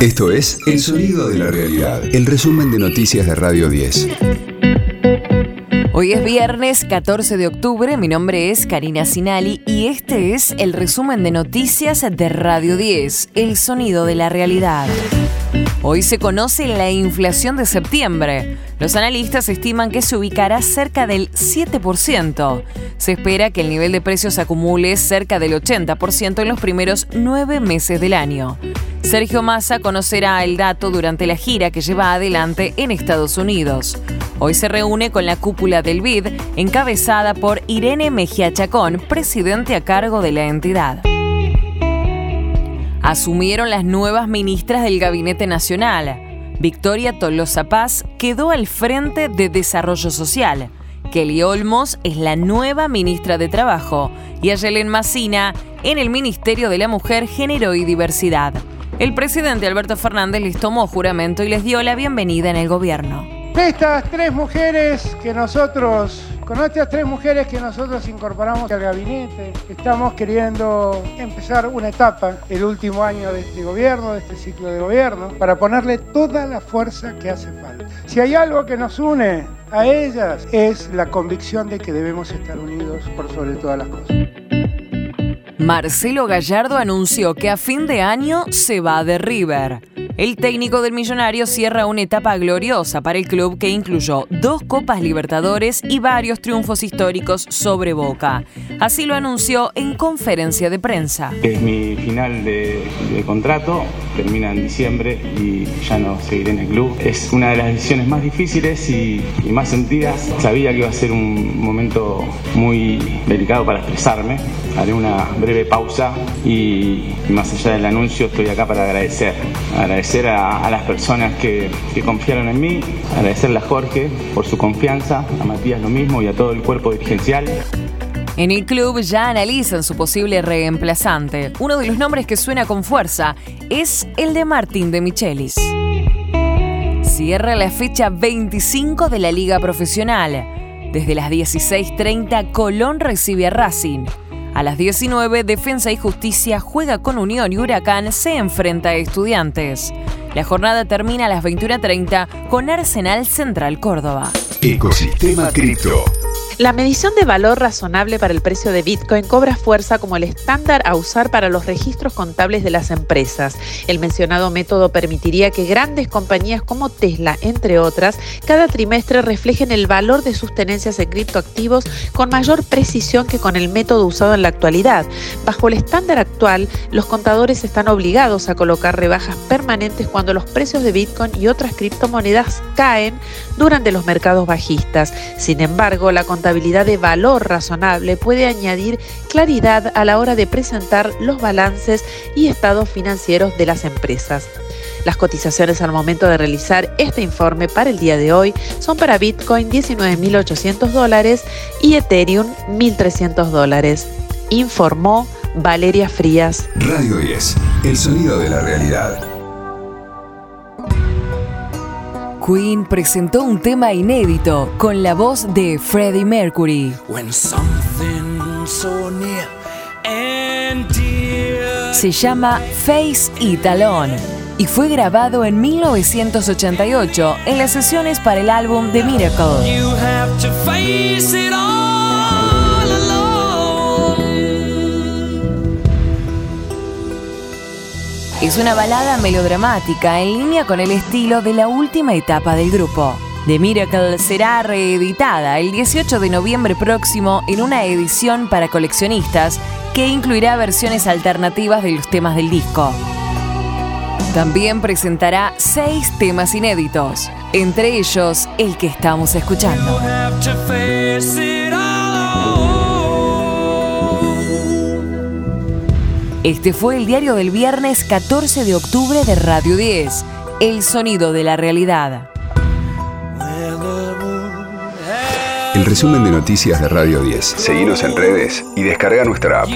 Esto es El Sonido de la Realidad, el resumen de noticias de Radio 10. Hoy es viernes 14 de octubre, mi nombre es Karina Sinali y este es el resumen de noticias de Radio 10, El Sonido de la Realidad. Hoy se conoce la inflación de septiembre. Los analistas estiman que se ubicará cerca del 7%. Se espera que el nivel de precios acumule cerca del 80% en los primeros nueve meses del año. Sergio Massa conocerá el dato durante la gira que lleva adelante en Estados Unidos. Hoy se reúne con la cúpula del BID, encabezada por Irene Mejía Chacón, presidente a cargo de la entidad asumieron las nuevas ministras del Gabinete Nacional. Victoria Tolosa Paz quedó al frente de Desarrollo Social. Kelly Olmos es la nueva ministra de Trabajo y Ayelen Massina en el Ministerio de la Mujer, Género y Diversidad. El presidente Alberto Fernández les tomó juramento y les dio la bienvenida en el gobierno. Estas tres mujeres que nosotros con estas tres mujeres que nosotros incorporamos al gabinete, estamos queriendo empezar una etapa, el último año de este gobierno, de este ciclo de gobierno, para ponerle toda la fuerza que hace falta. Si hay algo que nos une a ellas es la convicción de que debemos estar unidos por sobre todas las cosas. Marcelo Gallardo anunció que a fin de año se va de River. El técnico del Millonario cierra una etapa gloriosa para el club que incluyó dos Copas Libertadores y varios triunfos históricos sobre Boca. Así lo anunció en conferencia de prensa. Es mi final de, contrato, termina en diciembre y ya no seguiré en el club. Es una de las decisiones más difíciles y, más sentidas. Sabía que iba a ser un momento muy delicado para expresarme. Haré una breve pausa y, más allá del anuncio estoy acá para agradecer. Agradecer a, las personas que, que, confiaron en mí, agradecerle a Jorge por su confianza, a Matías lo mismo y a todo el cuerpo dirigencial. En el club ya analizan su posible reemplazante. Uno de los nombres que suena con fuerza es el de Martín de Michelis. Cierra la fecha 25 de la Liga Profesional. Desde las 16.30 Colón recibe a Racing. A las 19, Defensa y Justicia juega con Unión y Huracán se enfrenta a Estudiantes. La jornada termina a las 21.30 con Arsenal Central Córdoba. Ecosistema Cripto. La medición de valor razonable para el precio de Bitcoin cobra fuerza como el estándar a usar para los registros contables de las empresas. El mencionado método permitiría que grandes compañías como Tesla, entre otras, cada trimestre reflejen el valor de sus tenencias en criptoactivos con mayor precisión que con el método usado en la actualidad. Bajo el estándar actual, los contadores están obligados a colocar rebajas permanentes cuando los precios de Bitcoin y otras criptomonedas caen durante los mercados bajistas. Sin embargo, la contabilidad de valor razonable puede añadir claridad a la hora de presentar los balances y estados financieros de las empresas. Las cotizaciones al momento de realizar este informe para el día de hoy son para Bitcoin 19.800 dólares y Ethereum 1.300 dólares, informó Valeria Frías. Radio 10, el sonido de la realidad. Queen presentó un tema inédito con la voz de Freddie Mercury. Se llama Face It Alone y fue grabado en 1988 en las sesiones para el álbum The Miracle. Es una balada melodramática en línea con el estilo de la última etapa del grupo. The Miracle será reeditada el 18 de noviembre próximo en una edición para coleccionistas que incluirá versiones alternativas de los temas del disco. También presentará seis temas inéditos, entre ellos el que estamos escuchando. Este fue el diario del viernes 14 de octubre de Radio 10, El sonido de la realidad. El resumen de noticias de Radio 10. Seguimos en redes y descarga nuestra app.